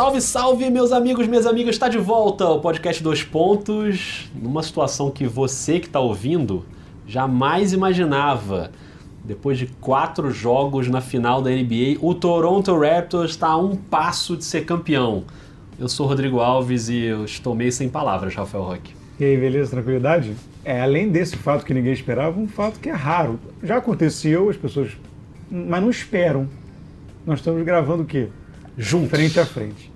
Salve, salve, meus amigos, minhas amigas, está de volta o podcast Dois Pontos, numa situação que você que está ouvindo jamais imaginava. Depois de quatro jogos na final da NBA, o Toronto Raptors está a um passo de ser campeão. Eu sou Rodrigo Alves e eu estou meio sem palavras, Rafael Roque. E aí, beleza, tranquilidade? É, além desse fato que ninguém esperava, um fato que é raro. Já aconteceu, as pessoas. Mas não esperam. Nós estamos gravando o quê? Juntos. Frente a frente.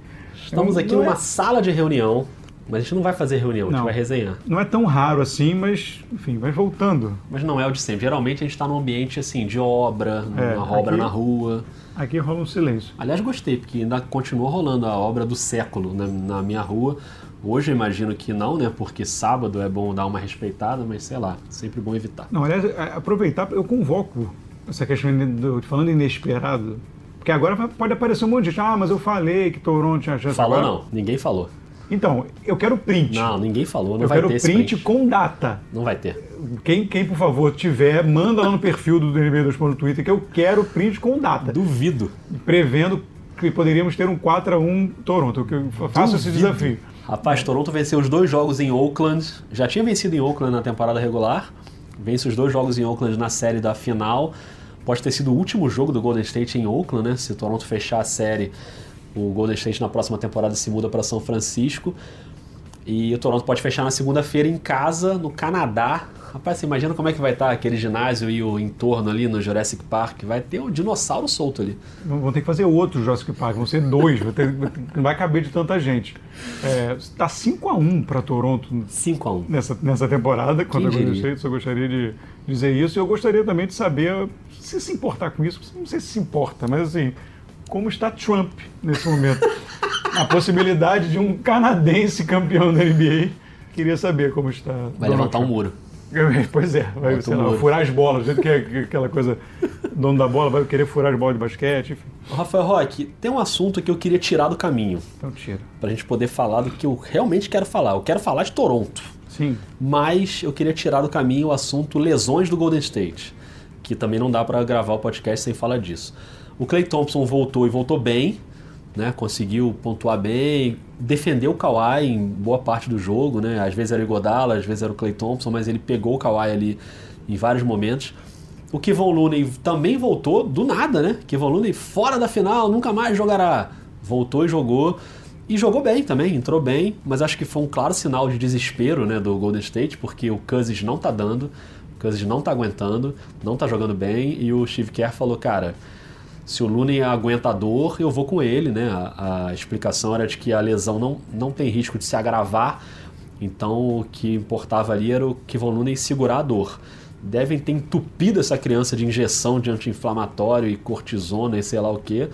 Estamos Não- aqui não numa é- sala de reunião, mas a gente não vai fazer reunião, a gente Não. vai resenhar. Não é tão raro assim, mas, enfim, vai voltando. Mas não é o de sempre. Geralmente a gente está num ambiente assim, de obra, É, uma obra aqui- na rua. Aqui rola um silêncio. Aliás, gostei, porque ainda continua rolando a obra do século na, na minha rua. Hoje eu imagino que não, né? Porque sábado é bom dar uma respeitada, mas sei lá, sempre bom evitar. Não, aliás, a- aproveitar, eu convoco essa questão do, falando inesperado. Porque agora pode aparecer um monte de gente. Ah, mas eu falei que Toronto tinha chance. Falou agora... não, ninguém falou. Então, eu quero print. Não, ninguém falou, não eu vai quero ter esse print, print. com data. Não vai ter. Quem, quem, por favor, tiver, manda lá no perfil do DNB 2 no Twitter que eu quero print com data. Duvido. Prevendo que poderíamos ter um 4x1 Toronto. Que eu faço esse Duvido. desafio. Rapaz, Toronto venceu os dois jogos em Oakland. Já tinha vencido em Oakland na temporada regular. Vence os dois jogos em Oakland na série da final. Pode ter sido o último jogo do Golden State em Oakland, né? Se o Toronto fechar a série, o Golden State na próxima temporada se muda para São Francisco. E o Toronto pode fechar na segunda-feira em casa, no Canadá. Rapaz, você imagina como é que vai estar aquele ginásio e o entorno ali no Jurassic Park? Vai ter um dinossauro solto ali. Vão ter que fazer outro Jurassic Park, vão ser dois, vai ter- não vai caber de tanta gente. É, tá 5x1 para Toronto 5 a 1 nessa, nessa temporada, quando eu State, só gostaria de dizer isso. E eu gostaria também de saber, se se importar com isso, não sei se se importa, mas assim, como está Trump nesse momento? A possibilidade de um canadense campeão da NBA. Queria saber como está. Vai Donald levantar um Trump. muro. Pois é, vai sei lá, furar as bolas, do jeito que é aquela coisa, dono da bola vai querer furar as bolas de basquete, enfim. Rafael Roque, tem um assunto que eu queria tirar do caminho. Então tira. Pra gente poder falar do que eu realmente quero falar. Eu quero falar de Toronto, Sim, mas eu queria tirar do caminho o assunto lesões do Golden State, que também não dá pra gravar o podcast sem falar disso. O Clay Thompson voltou e voltou bem, né? Conseguiu pontuar bem, defendeu o Kawhi em boa parte do jogo, né? Às vezes era o Iguodala, às vezes era o Clay Thompson, mas ele pegou o Kawhi ali em vários momentos. O Kevon Looney também voltou do nada, né? Kevon Looney fora da final, nunca mais jogará. Voltou e jogou. E jogou bem também, entrou bem, mas acho que foi um claro sinal de desespero né, do Golden State, porque o Cousins não tá dando, o Cousins não tá aguentando, não tá jogando bem, e o Steve Kerr falou, cara, se o aguenta a dor, eu vou com ele, né? A, a explicação era de que a lesão não, não tem risco de se agravar, então o que importava ali era o Kevon Looney segurar a dor. Devem ter entupido essa criança de injeção de anti-inflamatório e cortisona e sei lá o que.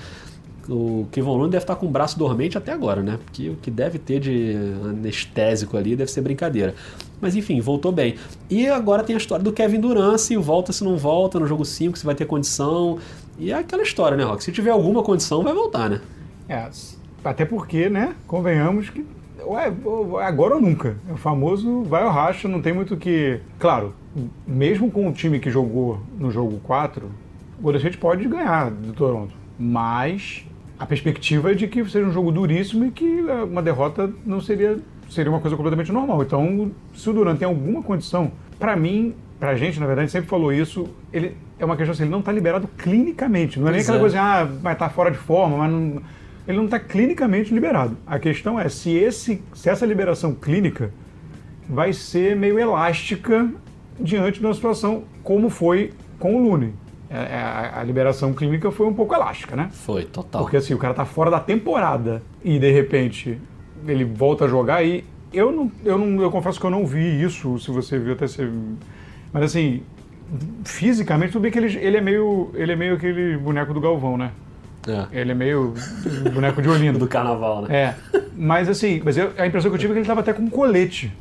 O Kevon Looney deve estar com o braço dormente até agora, né? Porque o que deve ter de anestésico ali deve ser brincadeira. Mas enfim, voltou bem. E agora tem a história do Kevin Durant, se volta, se não volta, no jogo 5, se vai ter condição. E é aquela história, né, Rock? Se tiver alguma condição, vai voltar, né? É, até porque, né, convenhamos que ué, agora ou nunca. É o famoso vai ou racha, não tem muito que. Claro, mesmo com o time que jogou no jogo 4, o Golden State pode ganhar do Toronto. Mas a perspectiva é de que seja um jogo duríssimo e que eh, uma derrota não seria, seria uma coisa completamente normal. Então, se o Durant tem alguma condição, para mim, pra gente, na verdade, sempre falou isso, ele é uma questão assim, ele não tá liberado clinicamente. Não é nem aquela é. coisa, ah, vai estar fora de forma, mas não ele não está clinicamente liberado. A questão é se, esse, se essa liberação clínica vai ser meio elástica diante de uma situação como foi com o Lune. É, é, A, a liberação clínica foi um pouco elástica, né? Foi, total. Porque assim, o cara tá fora da temporada e de repente ele volta a jogar e eu não, eu não, eu confesso que eu não vi isso, se você viu até ser, mas assim, fisicamente tudo bem que ele, ele é meio, ele é meio aquele boneco do Galvão, né? É. Ele é meio boneco de Olinda. Do carnaval, né? É, mas assim, mas eu- a impressão que eu tive é que ele tava até com um colete.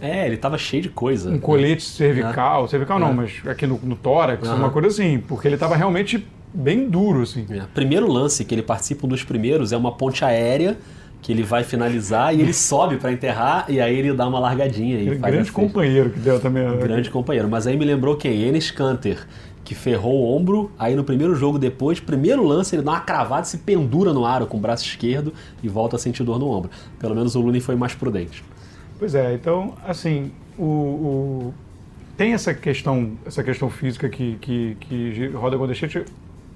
É, ele tava cheio de coisa. Um colete cervical, cervical não, É. mas aqui no, no tórax, Aham. uma coisa assim, porque ele tava realmente bem duro, assim. É. Primeiro lance que ele participa, um dos primeiros, é uma ponte aérea que ele vai finalizar e ele sobe pra enterrar e aí ele dá uma largadinha. E faz grande companheiro que deu também. Um grande companheiro. Mas aí me lembrou quem? Enes Kanter, que ferrou o ombro, aí no primeiro jogo depois, primeiro lance, ele dá uma cravada, se pendura no aro com o braço esquerdo e volta a sentir dor no ombro. Pelo menos o Looney foi mais prudente. Pois é, então, assim, o, o, tem essa questão, essa questão física que, que, que roda Golden State.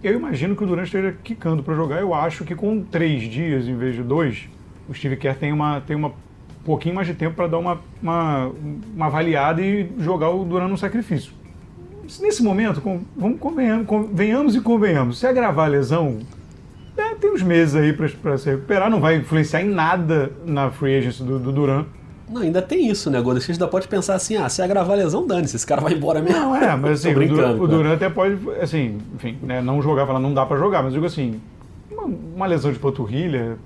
Eu imagino que o Durant esteja quicando para jogar. Eu acho que com três dias em vez de dois, o Steve Kerr tem uma, tem uma pouquinho mais de tempo para dar uma, uma, uma avaliada e jogar o Durant no sacrifício. Nesse momento, com, vamos convenhamos, convenhamos e convenhamos. Se agravar a lesão, é, tem uns meses aí para se recuperar, não vai influenciar em nada na free agency do, do Durant. Não, ainda tem isso, né? Golden State ainda pode pensar assim, ah, se agravar a lesão, dane-se, esse cara vai embora mesmo. Não, é, mas assim, o, Durant, o Durant até pode, assim, enfim, né, não jogar, falar, não dá para jogar, mas eu digo assim, uma, uma, lesão de panturrilha,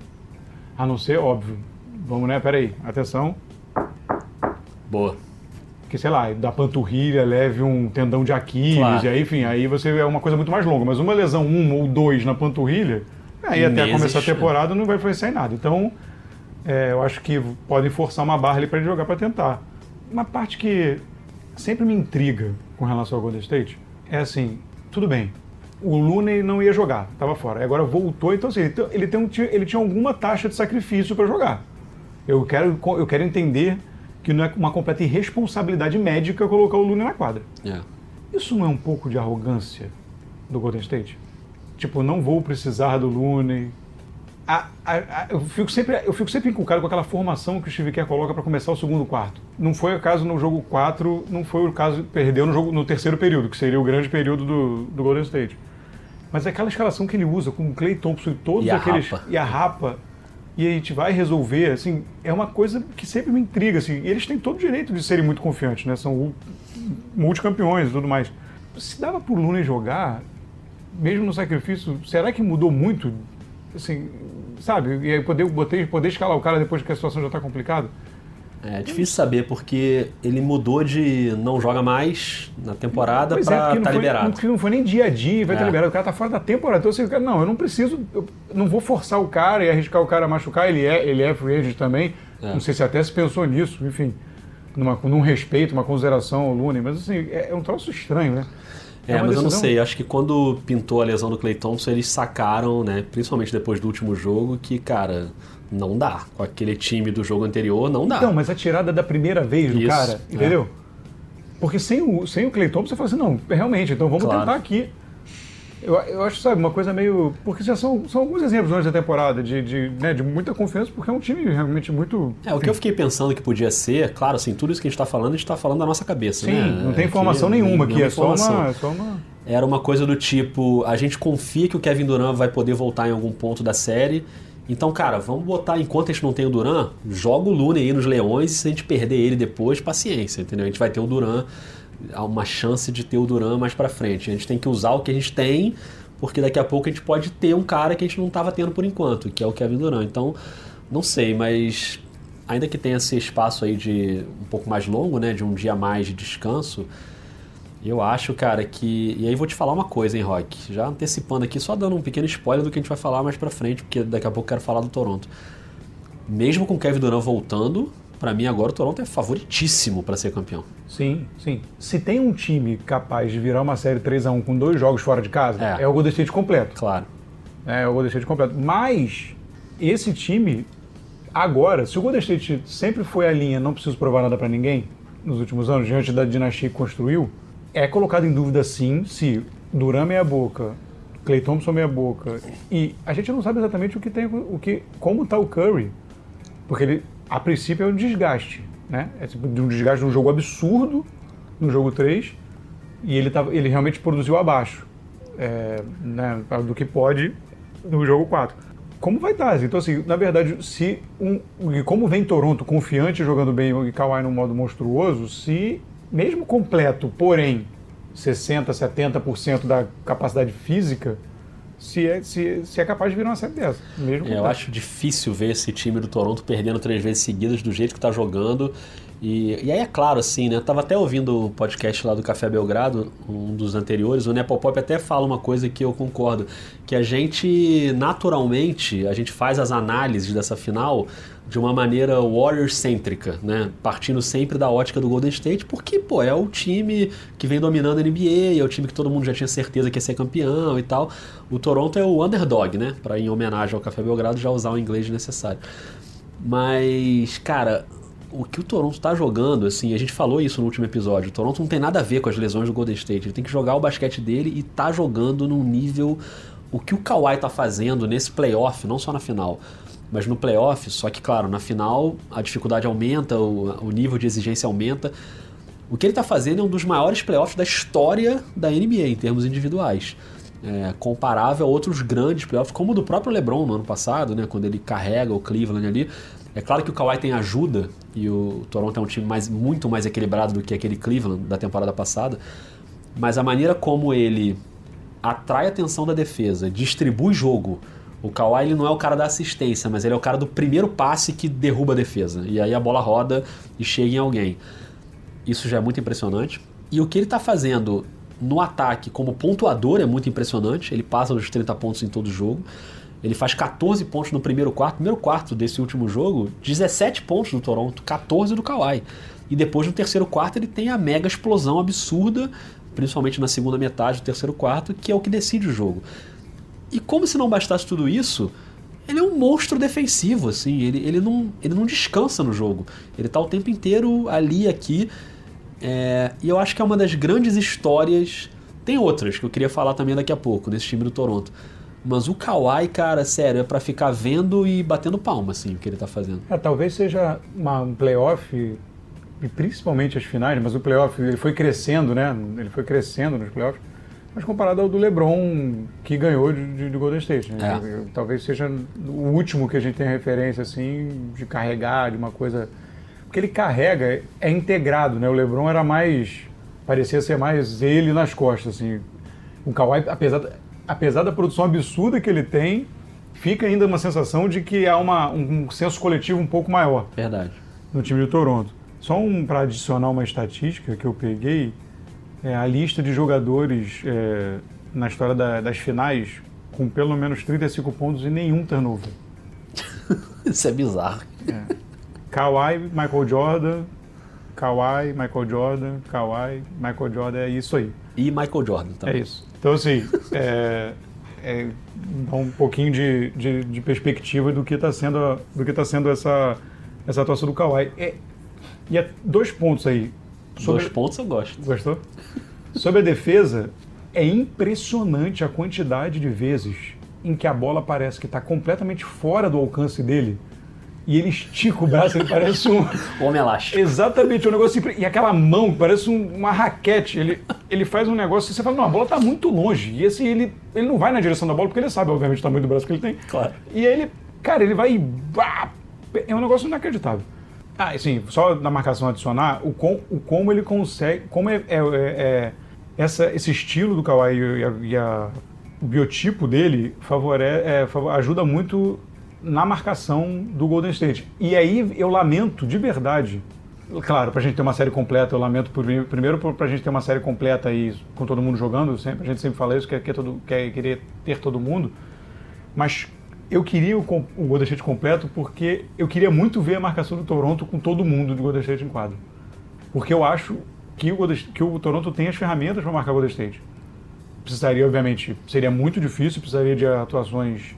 a não ser, óbvio, vamos, né, peraí, atenção. Boa. Que, sei lá, da panturrilha leve um tendão de Aquiles, claro. e aí, enfim, aí você é uma coisa muito mais longa, mas uma lesão um ou dois na panturrilha, aí Meses, até começar a temporada não vai influenciar em nada. Então, é, eu acho que podem forçar uma barra ali para ele jogar para tentar. Uma parte que sempre me intriga com relação ao Golden State é assim, tudo bem, o Looney não ia jogar, estava fora. Agora voltou, então assim, ele, tem um, ele tinha alguma taxa de sacrifício para jogar. Eu quero, eu quero entender que não é uma completa irresponsabilidade médica colocar o Looney na quadra. Yeah. Isso não é um pouco de arrogância do Golden State? Tipo, não vou precisar do Looney, a, a, a, eu, fico sempre, eu fico sempre inculcado com aquela formação que o Steve Kerr coloca para começar o segundo quarto. Não foi o caso no jogo 4, não foi o caso, perdeu no, jogo, no terceiro período, que seria o grande período do, do Golden State. Mas é aquela escalação que ele usa com o Clay Thompson e todos e aqueles. Rapa. E a rapa. E a gente vai resolver, assim, é uma coisa que sempre me intriga, assim. E eles têm todo o direito de serem muito confiantes, né? São multicampeões e tudo mais. Se dava pro Luna jogar, mesmo no sacrifício, será que mudou muito assim, sabe? E aí poder, poder, poder escalar o cara depois que a situação já está complicada. É difícil saber porque ele mudou de não joga mais na temporada para estar é, tá liberado. Não, não foi nem dia a dia, vai estar é. tá liberado. O cara tá fora da temporada. Então, assim, não, eu não preciso, eu não vou forçar o cara e arriscar o cara a machucar. Ele é, ele é free agent também. É. Não sei se até se pensou nisso, enfim, numa, num respeito, uma consideração ao Looney, mas assim, é, é um troço estranho, né? É, é mas decisão... eu não sei, acho que quando pintou a lesão do Clay Thompson, eles sacaram, né, principalmente depois do último jogo, que, cara, não dá. Com aquele time do jogo anterior, não dá. Então, mas a tirada da primeira vez do Isso, cara, é. entendeu? Porque sem o, sem o Clay Thompson, você fala assim, não, realmente, então vamos claro. tentar aqui. Eu, eu acho, sabe, uma coisa meio. Porque já são, são alguns exemplos durante a temporada de, de, né, de muita confiança, porque é um time realmente muito. É, o que eu fiquei pensando que podia ser, claro, assim, tudo isso que a gente está falando, a gente está falando da nossa cabeça. Sim, né? não tem informação aqui, nenhuma aqui, é só uma, é só uma. Era uma coisa do tipo: a gente confia que o Kevin Durant vai poder voltar em algum ponto da série. Então, cara, vamos botar, enquanto a gente não tem o Duran, joga o Lune aí nos Leões e se a gente perder ele depois, paciência, entendeu? A gente vai ter o Duran, há uma chance de ter o Duran mais para frente. A gente tem que usar o que a gente tem porque daqui a pouco a gente pode ter um cara que a gente não estava tendo por enquanto, que é o Kevin Durant. Então, não sei, mas ainda que tenha esse espaço aí de um pouco mais longo, né, de um dia mais de descanso, eu acho, cara, que. E aí vou te falar uma coisa, hein, Rock? Já antecipando aqui, só dando um pequeno spoiler do que a gente vai falar mais pra frente, porque daqui a pouco eu quero falar do Toronto. Mesmo com o Kevin Durant voltando, para mim agora o Toronto é favoritíssimo para ser campeão. Sim, sim. Se tem um time capaz de virar uma série 3 a 1 com dois jogos fora de casa, é, é o Golden State completo. Claro. É, é o Golden State completo. Mas esse time agora, se o Golden State sempre foi a linha, não preciso provar nada para ninguém nos últimos anos, diante da dinastia que construiu, é colocado em dúvida sim se Duran meia boca, Clay Thompson meia boca e a gente não sabe exatamente o que tem, o que, como está o Curry, porque ele a princípio é um desgaste, né? É tipo de um desgaste de um jogo absurdo no jogo 3 e ele, tava, ele realmente produziu abaixo é, né, do que pode no jogo 4. Como vai estar? Então, assim, na verdade, se um, como vem Toronto confiante jogando bem e Kawhi num modo monstruoso, se mesmo completo, porém 60, 70% da capacidade física, se é, se, se é capaz de virar uma série dessa. Mesmo é, eu acho difícil ver esse time do Toronto perdendo três vezes seguidas do jeito que está jogando. E, e aí é claro, assim, né? Eu tava até ouvindo o podcast lá do Café Belgrado, um dos anteriores, o Nepopop até fala uma coisa que eu concordo, que a gente, naturalmente, a gente faz as análises dessa final de uma maneira Warriors-cêntrica, né? Partindo sempre da ótica do Golden State, porque, pô, é o time que vem dominando a NBA, é o time que todo mundo já tinha certeza que ia ser campeão e tal. O Toronto é o underdog, né? Para em homenagem ao Café Belgrado já usar o inglês necessário. Mas, cara, o que o Toronto está jogando, assim, a gente falou isso no último episódio. O Toronto não tem nada a ver com as lesões do Golden State. Ele tem que jogar o basquete dele e tá jogando num nível. O que o Kawhi tá fazendo nesse playoff, não só na final, mas no playoff, só que, claro, na final a dificuldade aumenta, o, o nível de exigência aumenta. O que ele está fazendo é um dos maiores playoffs da história da NBA em termos individuais. É, comparável a outros grandes playoffs, como o do próprio LeBron no ano passado, né, quando ele carrega o Cleveland ali. É claro que o Kawhi tem ajuda e o Toronto é um time mais, muito mais equilibrado do que aquele Cleveland da temporada passada, mas a maneira como ele atrai a atenção da defesa, distribui jogo, o Kawhi ele não é o cara da assistência, mas ele é o cara do primeiro passe que derruba a defesa. E aí a bola roda e chega em alguém. Isso já é muito impressionante. E o que ele está fazendo no ataque como pontuador é muito impressionante. Ele passa dos 30 pontos em todo jogo. Ele faz 14 pontos no primeiro quarto. Primeiro quarto desse último jogo, 17 pontos do Toronto, 14 do Kawhi. E depois no terceiro quarto ele tem a mega explosão absurda, principalmente na segunda metade do terceiro quarto, que é o que decide o jogo. E como se não bastasse tudo isso, ele é um monstro defensivo, assim, ele, ele, não, ele não descansa no jogo. Ele tá o tempo inteiro ali, aqui. É, e eu acho que é uma das grandes histórias. Tem outras que eu queria falar também daqui a pouco, nesse time do Toronto. Mas o Kawhi, cara, sério, é para ficar vendo e batendo palma, assim, o que ele tá fazendo. É, talvez seja uma, um playoff, e principalmente as finais, mas o playoff ele foi crescendo, né? Ele foi crescendo nos playoffs mas comparado ao do LeBron que ganhou de, de, de Golden State. Né? É. Talvez seja o último que a gente tem referência assim de carregar de uma coisa porque ele carrega é integrado, né? O LeBron era mais parecia ser mais ele nas costas assim. O Kawhi, apesar apesar da produção absurda que ele tem, fica ainda uma sensação de que há uma, um senso coletivo um pouco maior. Verdade. No time de Toronto. Só um para adicionar uma estatística que eu peguei, é, a lista de jogadores é, na história da, das finais com pelo menos 35 pontos e nenhum turnover. Isso é bizarro. É. Kawhi, Michael Jordan, Kawhi, Michael Jordan, Kawhi, Michael Jordan, é isso aí. E Michael Jordan também. É isso. Então, assim, é, é, dá um pouquinho de, de, de perspectiva do que está sendo, do que tá sendo essa, essa atuação do Kawhi. É, e é dois pontos aí. Sobre... Dois pontos eu gosto. Gostou? Sobre a defesa, é impressionante a quantidade de vezes em que a bola parece que está completamente fora do alcance dele e ele estica o braço, ele parece um. Homem elástico. Exatamente, um negócio assim. E aquela mão, parece um, uma raquete. Ele, ele faz um negócio e você fala, não, a bola está muito longe. E assim, ele, ele não vai na direção da bola, porque ele sabe, obviamente, o tamanho do braço que ele tem. Claro. E aí ele, cara, ele vai. É um negócio inacreditável. Ah, sim, só na marcação adicionar, o, com, o como ele consegue. Como é, é, é essa, esse estilo do Kawhi e, a, e a, o biotipo dele favore, é, ajuda muito na marcação do Golden State. E aí eu lamento de verdade. Claro, para a gente ter uma série completa, eu lamento por, primeiro para a gente ter uma série completa aí com todo mundo jogando, sempre, a gente sempre fala isso, quer, quer, todo, quer querer ter todo mundo. Mas eu queria o, o Golden State completo porque eu queria muito ver a marcação do Toronto com todo mundo do Golden State em quadro. Porque eu acho que o, que o Toronto tem as ferramentas para marcar o Golden State. Precisaria, obviamente, seria muito difícil, precisaria de atuações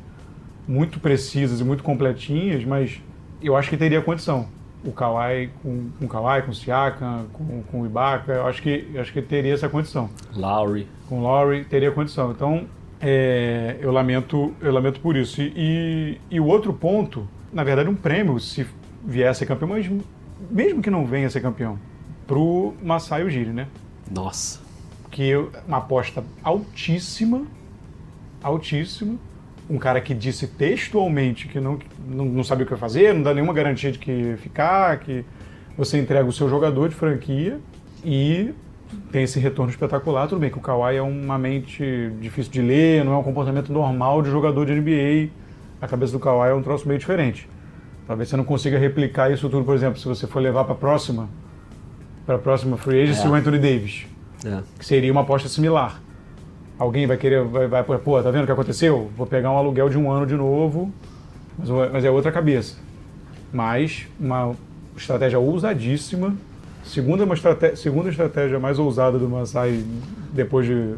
muito precisas e muito completinhas, mas eu acho que teria condição. O Kawhi com, com o Kawhi, com o Siakam, com, com o Ibaka, eu acho que, eu acho que teria essa condição. Lowry. Com o Lowry teria condição. Então, é, eu, lamento, eu lamento por isso. E, e, o outro ponto, na verdade, um prêmio se vier a ser campeão, mas mesmo que não venha a ser campeão, pro Masai Ujiri, né? Nossa. Que é uma aposta altíssima, altíssima. Um cara que disse textualmente que não, não, não sabia o que fazer, não dá nenhuma garantia de que ficar, que você entrega o seu jogador de franquia e tem esse retorno espetacular. Tudo bem que o Kawhi é uma mente difícil de ler, não é um comportamento normal de jogador de NBA. A cabeça do Kawhi é um troço meio diferente. Talvez você não consiga replicar isso tudo, por exemplo, se você for levar para a próxima, para a próxima free agency, é. o Anthony Davis, é. que seria uma aposta similar. Alguém vai querer, vai, vai, pô, tá vendo o que aconteceu? Vou pegar um aluguel de um ano de novo, mas, mas é outra cabeça. mas uma estratégia ousadíssima. Segunda, uma estratégia, segunda estratégia mais ousada do Masai depois de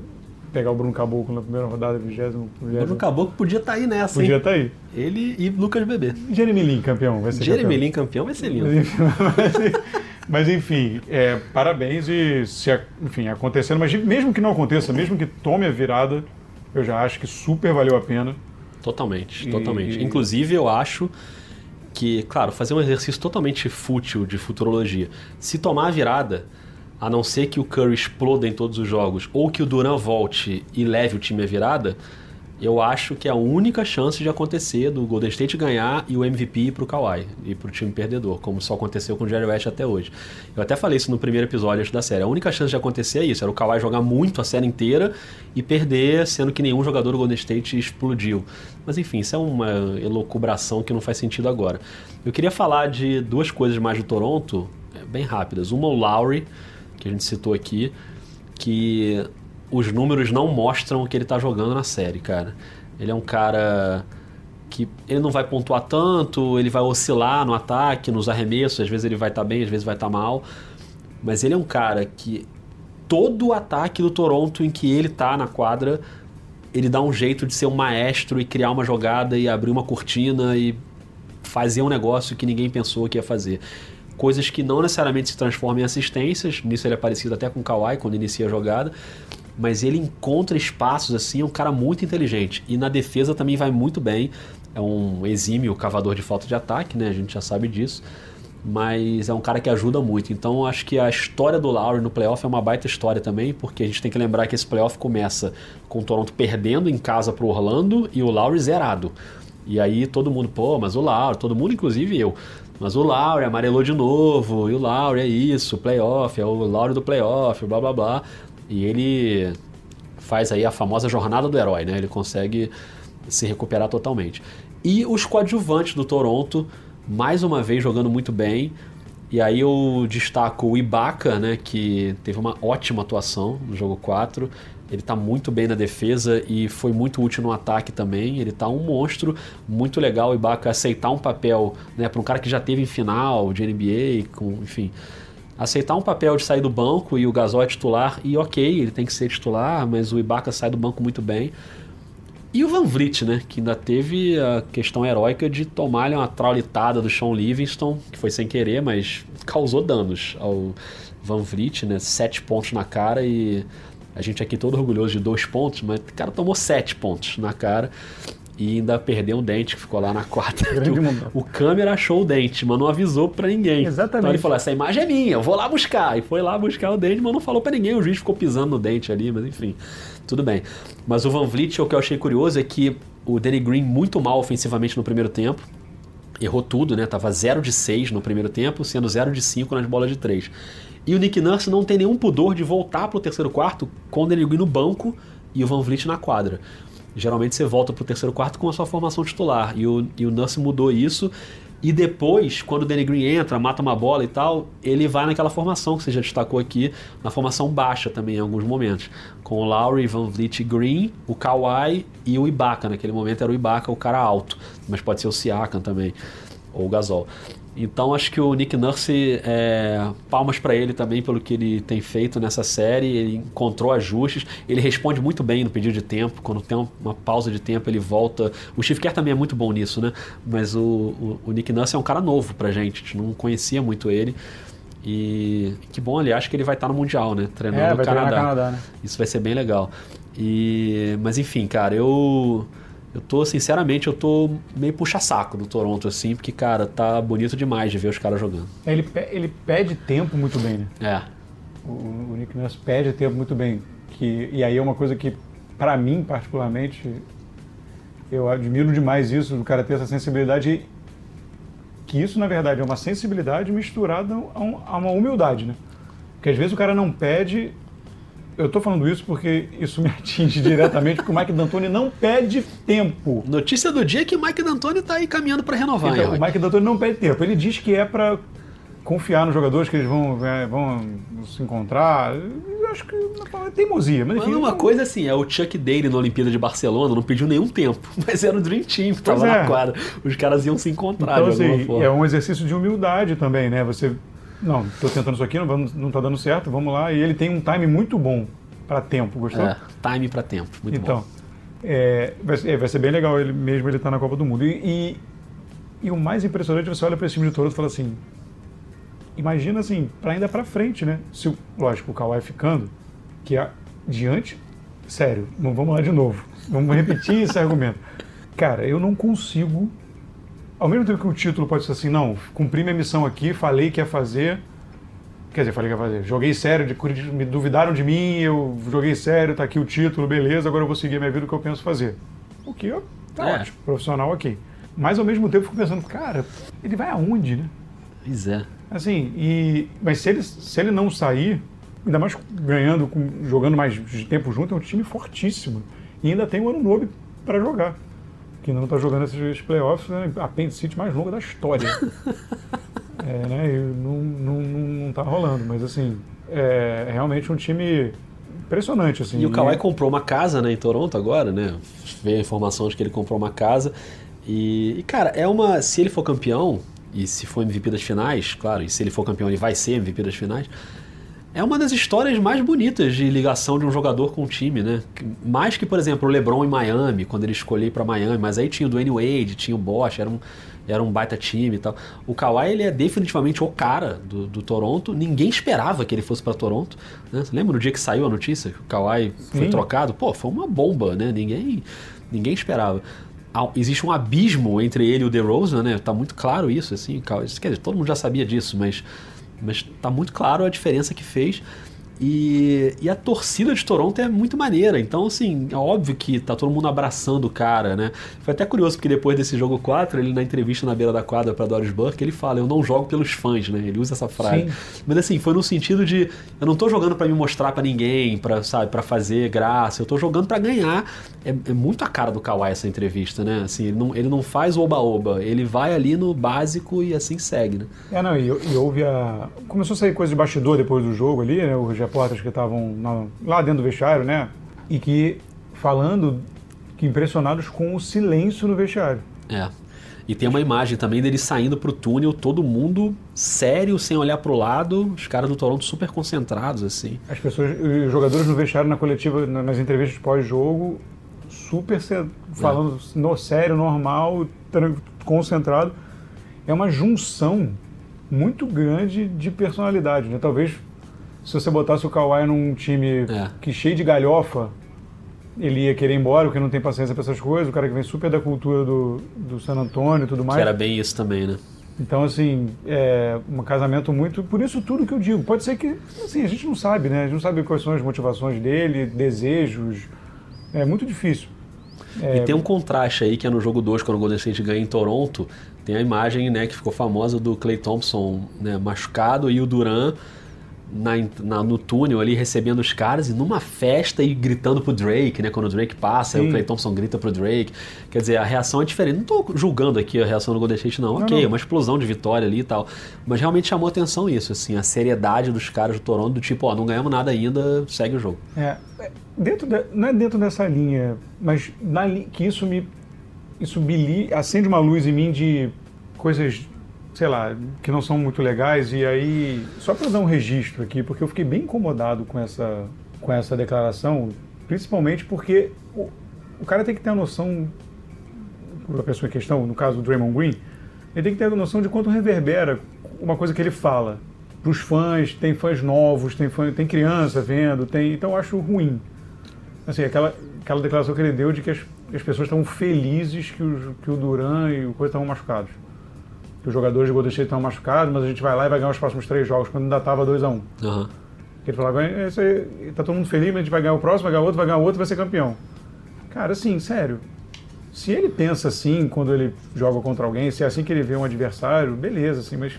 pegar o Bruno Caboclo na primeira rodada, 20, 20. Bruno Caboclo podia estar tá aí nessa, Podia estar tá aí. Ele e Lucas Bebê. Jeremy Lin, campeão, vai ser Jeremy campeão. Lin, campeão, vai ser lindo. Mas, mas enfim, é, parabéns e se enfim, acontecendo, mas mesmo que não aconteça, mesmo que tome a virada, eu já acho que super valeu a pena. Totalmente, totalmente. E... Inclusive, eu acho que, claro, fazer um exercício totalmente fútil de futurologia. Se tomar a virada, a não ser que o Curry exploda em todos os jogos ou que o Duran volte e leve o time à virada, eu acho que é a única chance de acontecer do Golden State ganhar e o MVP ir pro Kawhi e pro time perdedor, como só aconteceu com o Jerry West até hoje. Eu até falei isso no primeiro episódio da série. A única chance de acontecer é isso, era o Kawhi jogar muito a série inteira e perder, sendo que nenhum jogador do Golden State explodiu. Mas enfim, isso é uma elucubração que não faz sentido agora. Eu queria falar de duas coisas mais do Toronto, bem rápidas. Uma, o Lowry, que a gente citou aqui, que os números não mostram o que ele está jogando na série, cara. Ele é um cara que ele não vai pontuar tanto, ele vai oscilar no ataque, nos arremessos, às vezes ele vai estar tá bem, às vezes vai estar tá mal. Mas ele é um cara que todo o ataque do Toronto em que ele está na quadra, ele dá um jeito de ser um maestro e criar uma jogada e abrir uma cortina e fazer um negócio que ninguém pensou que ia fazer. Coisas que não necessariamente se transformam em assistências, nisso ele é parecido até com o Kawhi quando inicia a jogada, mas ele encontra espaços assim, é um cara muito inteligente. E na defesa também vai muito bem. É um exímio cavador de falta de ataque, né? A gente já sabe disso. Mas é um cara que ajuda muito. Então acho que a história do Lowry no playoff é uma baita história também, porque a gente tem que lembrar que esse playoff começa com o Toronto perdendo em casa pro Orlando e o Lowry zerado. E aí todo mundo, pô, mas o Lowry, todo mundo, inclusive eu. Mas o Lowry amarelou de novo, e o Lowry é isso, playoff, é o Lowry do playoff, blá blá blá. E ele faz aí a famosa jornada do herói, né? Ele consegue se recuperar totalmente. E os coadjuvantes do Toronto, mais uma vez jogando muito bem. E aí eu destaco o Ibaka, né, que teve uma ótima atuação no jogo 4. Ele está muito bem na defesa e foi muito útil no ataque também. Ele está um monstro, muito legal o Ibaka aceitar um papel, né, para um cara que já teve em final de NBA, com, enfim, aceitar um papel de sair do banco e o Gasol é titular, e ok, ele tem que ser titular, mas o Ibaka sai do banco muito bem. E o Van Vliet, né, que ainda teve a questão heróica de tomar uma traulitada do Sean Livingston, que foi sem querer, mas causou danos ao Van Vliet, né, sete pontos na cara e a gente aqui todo orgulhoso de dois pontos, mas o cara tomou sete pontos na cara e ainda perdeu um dente que ficou lá na quarta. O, o, câmera achou o dente, mas não avisou para ninguém. Exatamente. Então ele falou: essa imagem é minha, eu vou lá buscar. E foi lá buscar o dente, mas não falou para ninguém. O juiz ficou pisando no dente ali, mas enfim, tudo bem. Mas o Van Vliet, o que eu achei curioso é que o Danny Green muito mal ofensivamente no primeiro tempo. Errou tudo, né? Tava 0 de 6 no primeiro tempo, sendo 0 de 5 nas bolas de 3. E o Nick Nurse não tem nenhum pudor de voltar pro terceiro quarto com o Danny Green no banco e o Van Vliet na quadra geralmente você volta para o terceiro quarto com a sua formação titular. E o, e o Nance mudou isso. E depois, quando o Danny Green entra, mata uma bola e tal, ele vai naquela formação que você já destacou aqui, na formação baixa também em alguns momentos. Com o Lowry, Van Vliet Green, o Kawhi e o Ibaka. Naquele momento era o Ibaka, o cara alto. Mas pode ser o Siakam também, ou o Gasol. Então acho que o Nick Nurse, é, palmas para ele também pelo que ele tem feito nessa série. Ele encontrou ajustes, ele responde muito bem no pedido de tempo. Quando tem uma pausa de tempo, ele volta. O Steve Kerr também é muito bom nisso, né? Mas o, o, o Nick Nurse é um cara novo pra gente, a gente não conhecia muito ele. E que bom, aliás, que ele vai estar no Mundial, né? Treinando é, no Canadá. Canadá né? Isso vai ser bem legal. E, mas enfim, cara, eu eu tô, sinceramente, eu tô meio puxa-saco do Toronto, assim, porque, cara, tá bonito demais de ver os caras jogando. É, ele, ele pede tempo muito bem, né? É. O, o Nick Nurse pede tempo muito bem. Que, e aí é uma coisa que, para mim, particularmente, eu admiro demais isso, do cara ter essa sensibilidade. Que isso, na verdade, é uma sensibilidade misturada a, um, a uma humildade, né? Porque às vezes o cara não pede eu estou falando isso porque isso me atinge diretamente, porque o Mike D'Antoni não pede tempo. Notícia do dia é que o Mike D'Antoni está aí caminhando para renovar. Então, o Mike D'Antoni não pede tempo. Ele diz que é para confiar nos jogadores que eles vão, é, vão se encontrar. Eu acho que é teimosia. Mas, Mas enfim, uma não- coisa assim, é o Chuck Daly na Olimpíada de Barcelona, não pediu nenhum tempo, mas era o Dream Team que tava Pois é. na quadra. Os caras iam se encontrar Então, de alguma assim, forma. é um exercício de humildade também, né? Você, não, estou tentando isso aqui, não, vamos- não tá dando certo, vamos lá. E ele tem um time muito bom para tempo, gostou? É, time pra tempo, muito então, bom. é, vai, ser- é, vai ser bem legal ele mesmo ele estar na Copa do Mundo. E, e, e o mais impressionante, você olha para esse time de Toronto e fala assim, imagina assim, para ainda para frente, né? Se, o- lógico, o Kawhi ficando, que é diante, sério, não vamos lá de novo. Vamos repetir esse argumento. Cara, eu não consigo ao mesmo tempo que o título pode ser assim, não, cumpri minha missão aqui, falei que ia fazer. Quer dizer, falei que ia fazer. Joguei sério, de- me duvidaram de mim, eu joguei sério, tá aqui o título, beleza, agora eu vou seguir minha vida o que eu penso fazer. O que ó, tá É. ótimo, profissional ok. Mas ao mesmo tempo eu fico pensando, cara, ele vai aonde, né? Pois é. Assim, e, mas se ele, se ele não sair, ainda mais ganhando, com- jogando mais de tempo junto, é um time fortíssimo. E ainda tem o ano novo para jogar. Que não está jogando esses, playoffs, né? a apendicite mais longa da história. é, né? E não, não, não, não tá rolando, mas assim, é realmente um time impressionante. Assim, E o Kawhi comprou uma casa né, em Toronto agora, né? Veio a informação de que ele comprou uma casa. E, e, cara, é uma. Se ele for campeão, e se for MVP das finais, claro, e se ele for campeão, ele vai ser MVP das finais. É uma das histórias mais bonitas de ligação de um jogador com um time, né? Mais que, por exemplo, o LeBron em Miami, quando ele escolheu pra Miami, mas aí tinha o Dwayne Wade, tinha o Bosch, era um, era um baita time e tal. O Kawhi, ele é definitivamente o cara do, do Toronto. Ninguém esperava que ele fosse pra Toronto. Né? Você lembra no dia que saiu a notícia que o Kawhi foi Sim. trocado? Pô, foi uma bomba, né? Ninguém, ninguém esperava. Existe um abismo entre ele e o DeRozan, né? Tá muito claro isso, assim. Quer dizer, todo mundo já sabia disso, mas mas tá muito claro a diferença que fez. E, e a torcida de Toronto é muito maneira. Então, assim, é óbvio que tá todo mundo abraçando o cara, né? Foi até curioso, porque depois desse jogo 4, ele na entrevista na beira da quadra pra Doris Burke, ele fala, eu não jogo pelos fãs, né? Ele usa essa frase. Sim. Mas assim, foi no sentido de eu não tô jogando pra me mostrar pra ninguém, para sabe, para fazer graça, eu tô jogando pra ganhar. É, é muito a cara do Kawhi essa entrevista, né? Assim, ele não, ele não faz oba-oba, ele vai ali no básico e assim segue, né? É, não, e, e houve a. Começou a sair coisa de bastidor depois do jogo ali, né? Os repórteres que estavam lá dentro do vestiário, né? E que falando que impressionados com o silêncio no vestiário. É. E tem uma imagem também dele saindo pro túnel, todo mundo sério, sem olhar pro lado, os caras do Toronto super concentrados, assim. As pessoas, os jogadores no vestiário, na coletiva, na- nas entrevistas pós-jogo, super falando no sério, normal, concentrado. É uma junção muito grande de personalidade, né? Talvez se você botasse o Kawhi num time É. que cheio de galhofa, ele ia querer ir embora, porque não tem paciência para essas coisas, o cara que vem super da cultura do, do San Antônio e tudo mais. Que era bem isso também, né? Então, assim, é um casamento muito. Por isso, tudo que eu digo. Pode ser que. Assim, a gente não sabe, né? A gente não sabe quais são as motivações dele, desejos. É muito difícil. E tem um contraste aí que é no jogo 2, quando o Golden State ganha em Toronto, tem a imagem né, que ficou famosa do Clay Thompson né, machucado e o Duran na, na- no túnel ali recebendo os caras e numa festa e gritando pro Drake, né? Quando o Drake passa, aí o Clay Thompson grita pro Drake. Quer dizer, a reação é diferente. Não tô julgando aqui a reação do Golden State, não. Não, ok, não. é uma explosão de vitória ali e tal. Mas realmente chamou atenção isso, assim, a seriedade dos caras do Toronto, do tipo, ó, não ganhamos nada ainda, segue o jogo. É, dentro da- não é dentro dessa linha, mas na li- que isso me isso bili- acende uma luz em mim de coisas, sei lá, que não são muito legais e aí só para dar um registro aqui, porque eu fiquei bem incomodado com essa com essa declaração, principalmente porque o, o cara tem que ter a noção a pessoa em questão, no caso do Draymond Green, ele tem que ter a noção de quanto reverbera uma coisa que ele fala para os fãs, tem fãs novos, tem fã, tem criança vendo, tem, então eu acho ruim. Assim, aquela, aquela declaração que ele deu de que as, as pessoas estavam felizes que, os, que o Duran e o Coisa estavam machucados. Que os jogadores de Golden State estavam machucados, mas a gente vai lá e vai ganhar os próximos três jogos, quando ainda estava 2 a 1 um. Aham. Ele falou, agora é tá todo mundo feliz, mas a gente vai ganhar o próximo, vai ganhar outro, vai ganhar outro, vai ser campeão. Cara, assim, sério. Se ele pensa assim quando ele joga contra alguém, se é assim que ele vê um adversário, beleza, assim, mas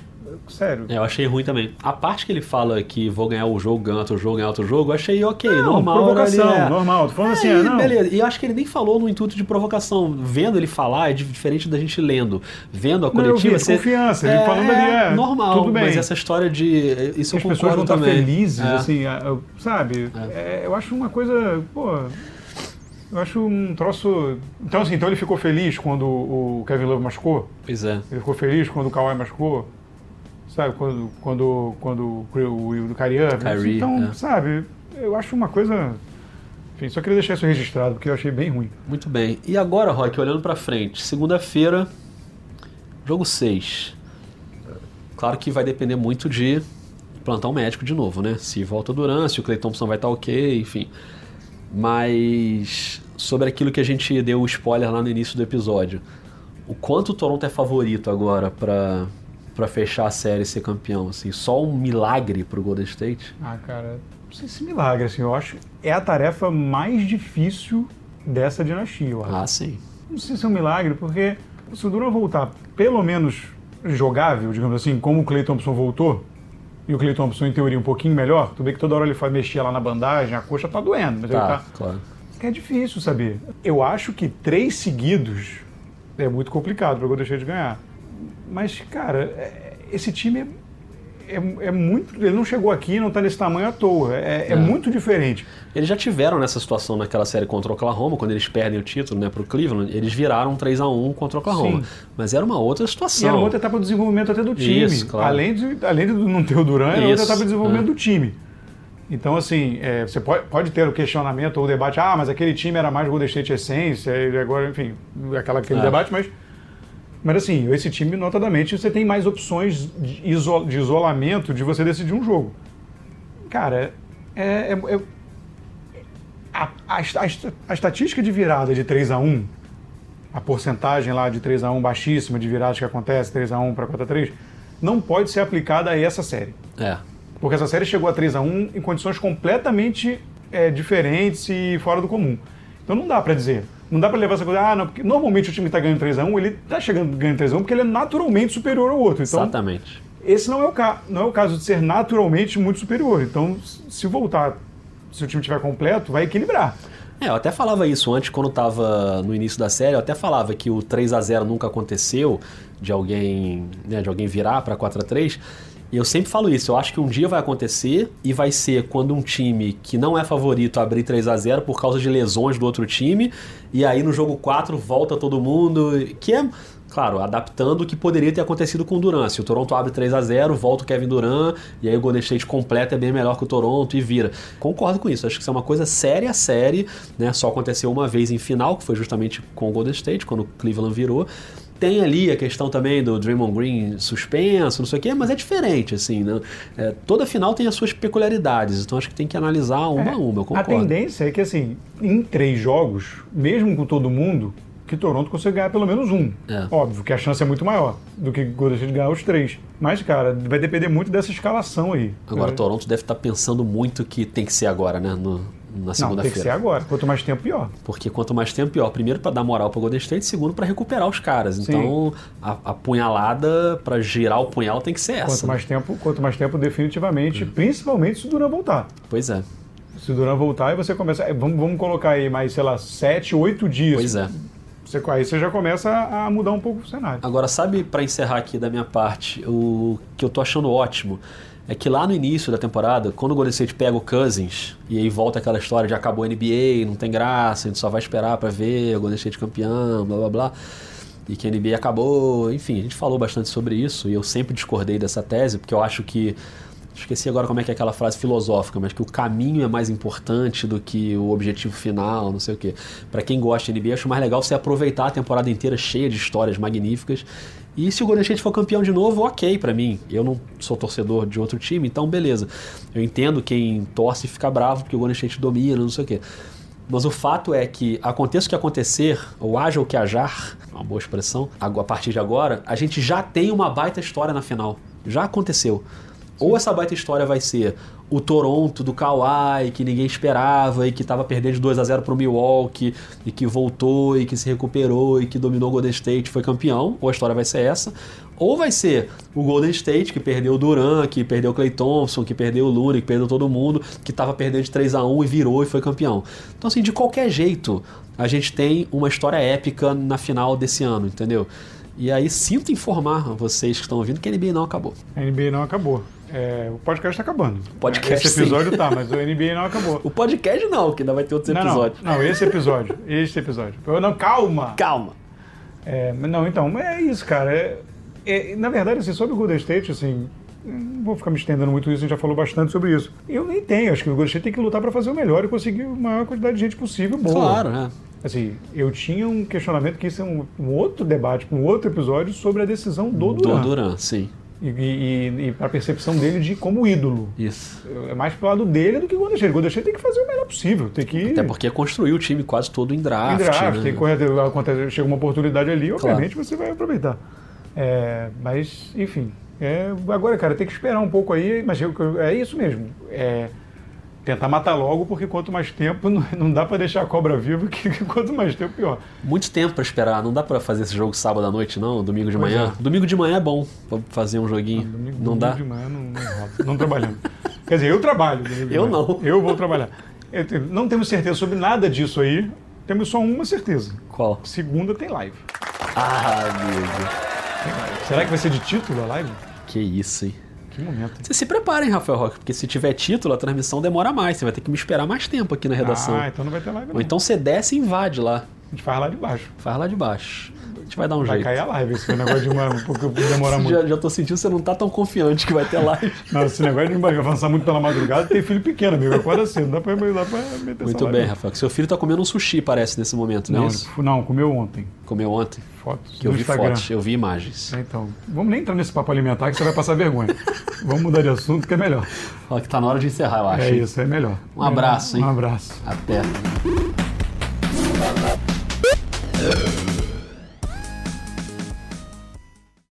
Sério. É, eu achei ruim também. A parte que ele fala que vou ganhar o jogo, ganhar outro jogo, ganhar outro jogo, eu achei ok, Não, normal. provocação, ali, é. normal. Tô falando assim, É, ah, e não. Beleza, e eu acho que ele nem falou no intuito de provocação. Vendo ele falar é di- diferente da gente lendo. Vendo a Não, coletiva, vi, você. confiança, ele falando ali, é, normal, tudo bem. mas essa história de. Isso as eu pessoas estar também. felizes, É. assim, sabe? É, eu acho uma coisa, pô, eu acho um troço... Então, assim, então ele ficou feliz quando o Kevin Love machucou? Pois é. Ele ficou feliz quando o Kawhi machucou? Sabe, quando, quando, quando o, o, o Kyrie Irving? Kyrie, Então, é. sabe, eu acho uma coisa... Enfim, só queria deixar isso registrado, porque eu achei bem ruim. Muito bem. E agora, Rock, olhando pra frente, segunda-feira, jogo 6. Claro que vai depender muito de plantão médico de novo, né? Se volta o Duran, se o Clay Thompson vai estar ok, enfim. Mas sobre aquilo que a gente deu o spoiler lá no início do episódio, o quanto o Toronto é favorito agora pra, pra fechar a série e ser campeão, assim, só um milagre pro Golden State? Ah, cara, não sei se milagre, assim, eu acho é a tarefa mais difícil dessa dinastia, eu acho. Ah, sim. Não sei se é um milagre, porque se o Duran voltar pelo menos jogável, digamos assim, como o Clay Thompson voltou, e o Clay Thompson, em teoria, um pouquinho melhor, tudo bem que toda hora ele faz mexer lá na bandagem, a coxa tá doendo, mas ele Tá, tá. claro. É difícil saber. Eu acho que três seguidos é muito complicado para o Golden State ganhar. Mas, cara, é- esse time é, é, muito. Ele não chegou aqui, não tá nesse tamanho à toa. É, é É. muito diferente. Eles já tiveram nessa situação naquela série contra o Oklahoma, quando eles perdem o título né, pro Cleveland, eles viraram 3 a 1 contra o Oklahoma. Sim. Mas era uma outra E situação. era uma outra etapa do desenvolvimento até do time. Isso, claro. além, de, além de não ter o Duran, era outra Isso, etapa de desenvolvimento é. do time. Então, assim, é, você pode, pode ter o questionamento ou o debate, ah, mas aquele time era mais Golden State Essência, e agora, enfim, aquela, aquele debate, mas. Mas assim, esse time, notadamente, você tem mais opções de, iso- de isolamento de você decidir um jogo. Cara, é. é- é- a, a, a- a estatística de virada de 3 a 1 a porcentagem lá de 3 a 1 baixíssima de viradas que acontece, 3 a 1 para 4 a 3 não pode ser aplicada a essa série. É. Porque essa série chegou a 3 a 1 em condições completamente é, diferentes e fora do comum. Então não dá pra dizer. Não dá pra levar essa coisa, ah, não, porque normalmente o time que tá ganhando 3 a 1 ele tá chegando ganhando 3 a 1 porque ele é naturalmente superior ao outro. Então, Exatamente. esse não é o caso, não é o caso de ser naturalmente muito superior. Então, se voltar, se o time estiver completo, vai equilibrar. É, eu até falava isso antes, quando tava no início da série, eu até falava que o 3 a 0 nunca aconteceu, de alguém, né, de alguém virar para 4 a 3 Eu sempre falo isso, eu acho que um dia vai acontecer e vai ser quando um time que não é favorito abrir 3 a 0 por causa de lesões do outro time, e aí no jogo 4 volta todo mundo, que é, claro, adaptando o que poderia ter acontecido com o Duran. Se o Toronto abre 3 a 0 volta o Kevin Durant, e aí o Golden State completa é bem melhor que o Toronto e vira. Concordo com isso, acho que isso é uma coisa séria, séria, né? Só aconteceu uma vez em final, que foi justamente com o Golden State, quando o Cleveland virou. Tem ali a questão também do Draymond Green suspenso, não sei o quê, mas é diferente, assim, né? É, toda final tem as suas peculiaridades, então acho que tem que analisar uma a uma, eu A concordo. tendência é que, assim, em três jogos, mesmo com todo mundo, que Toronto consiga ganhar pelo menos um. É. Óbvio que a chance é muito maior do que Golden State ganhar os três. Mas, cara, vai depender muito dessa escalação aí. Agora, É. Toronto deve estar pensando muito que tem que ser agora, né? No, na Não, tem que ser segunda-feira. agora. Quanto mais tempo, pior. Porque quanto mais tempo, pior. Primeiro, para dar moral para Golden State, segundo, para recuperar os caras. Sim. Então, a, a punhalada, para girar o punhal, tem que ser essa. Quanto mais tempo, quanto mais tempo, definitivamente, principalmente se o Duran voltar. Pois é, Se o Duran voltar e você começa. é, Vamos, vamos colocar aí mais, sei lá, sete, oito dias. pois é. Você, aí você já começa a mudar um pouco o cenário. Agora, sabe, para encerrar aqui da minha parte, o que eu tô achando ótimo é que lá no início da temporada, quando o Golden State pega o Cousins e aí volta aquela história de acabou a NBA, não tem graça, a gente só vai esperar para ver o Golden State campeão, blá blá blá. E que a NBA acabou, enfim, a gente falou bastante sobre isso e eu sempre discordei dessa tese, porque eu acho que Esqueci agora como é que é aquela frase filosófica, mas que o caminho é mais importante do que o objetivo final, não sei o quê. Pra quem gosta de NBA, acho mais legal você aproveitar a temporada inteira cheia de histórias magníficas. E se o Golden State for campeão de novo, ok pra mim. Eu não sou torcedor de outro time, então beleza. Eu entendo quem torce e fica bravo porque o Golden State domina, não sei o quê. Mas o fato é que, aconteça o que acontecer, ou haja o que hajar, uma boa expressão, a partir de agora, a gente já tem uma baita história na final. Já aconteceu. Ou essa baita história vai ser o Toronto do Kawhi, que ninguém esperava e que estava perdendo de 2 a 0 para o Milwaukee e que voltou e que se recuperou e que dominou o Golden State foi campeão, ou a história vai ser essa, ou vai ser o Golden State que perdeu o Durant, que perdeu o Clay Thompson, que perdeu o que perdeu todo mundo, que estava perdendo de 3 a 1 e virou e foi campeão. Então assim, de qualquer jeito, a gente tem uma história épica na final desse ano, entendeu? E aí sinto informar vocês que estão ouvindo que a NBA não acabou. A NBA não acabou. É, o podcast está acabando. Podcast, esse episódio sim. tá, mas o NBA não acabou. O podcast não, que ainda vai ter outros não, episódios. Não, não, esse episódio. Esse episódio. Não, calma! Calma. É, não, então, é isso, cara. É, é, na verdade, assim, sobre o Golden State, assim, não vou ficar me estendendo muito isso, a gente já falou bastante sobre isso. Eu nem tenho, acho que o Golden State tem que lutar para fazer o melhor e conseguir a maior quantidade de gente possível boa. Claro, né? Assim, eu tinha um questionamento que isso é um, um outro debate, um outro episódio sobre a decisão do Duran. Do Duran, sim. E, e, e a percepção dele de como ídolo. Isso. É mais pro lado dele do que o State. O State tem que fazer o melhor possível. Tem que... Até porque construiu o time quase todo em draft. Em draft, né? tem que correr, acontece, chega uma oportunidade ali, obviamente claro. você vai aproveitar. É, mas, enfim. É, agora, cara, tem que esperar um pouco aí, mas é isso mesmo. É, tentar matar logo, porque quanto mais tempo, não, não dá para deixar a cobra viva, que, que, quanto mais tempo, pior. Muito tempo para esperar, não dá para fazer esse jogo sábado à noite, não? Domingo de pois manhã? É. Domingo de manhã é bom pra fazer um joguinho. Não, domingo, não domingo dá? de manhã não, não. Não trabalhando. Quer dizer, eu trabalho. Eu não. Eu vou trabalhar. Não temos certeza sobre nada disso aí. Temos só uma certeza. Qual? Segunda tem live. Ah, amigo. Será que vai ser de título a live? Que isso, hein? Que momento. Vocês se preparem, Rafael Roque, porque se tiver título, a transmissão demora mais. Você vai ter que me esperar mais tempo aqui na redação. Ah, então não vai ter live. Não. Ou então você desce e invade lá. A gente faz lá de baixo. Faz lá de baixo. Gente vai dar um vai jeito. Vai cair a live esse negócio de uma, porque demorar muito. Já, já tô sentindo que você não tá tão confiante que vai ter live. não, esse negócio de avançar muito pela madrugada, tem filho pequeno, amigo. Acorda cedo, dá pra, dá pra meter Muito bem, Rafael. Seu filho tá comendo um sushi, parece, nesse momento, não, não é isso? Não, comeu ontem. Comeu ontem? Fotos. Que eu vi Instagram. fotos, eu vi imagens. É, então, vamos nem entrar nesse papo alimentar que você vai passar vergonha. vamos mudar de assunto que é melhor. Fala que tá na hora de encerrar, eu acho. É isso, é melhor. Um abraço, é, hein? Um abraço. Até.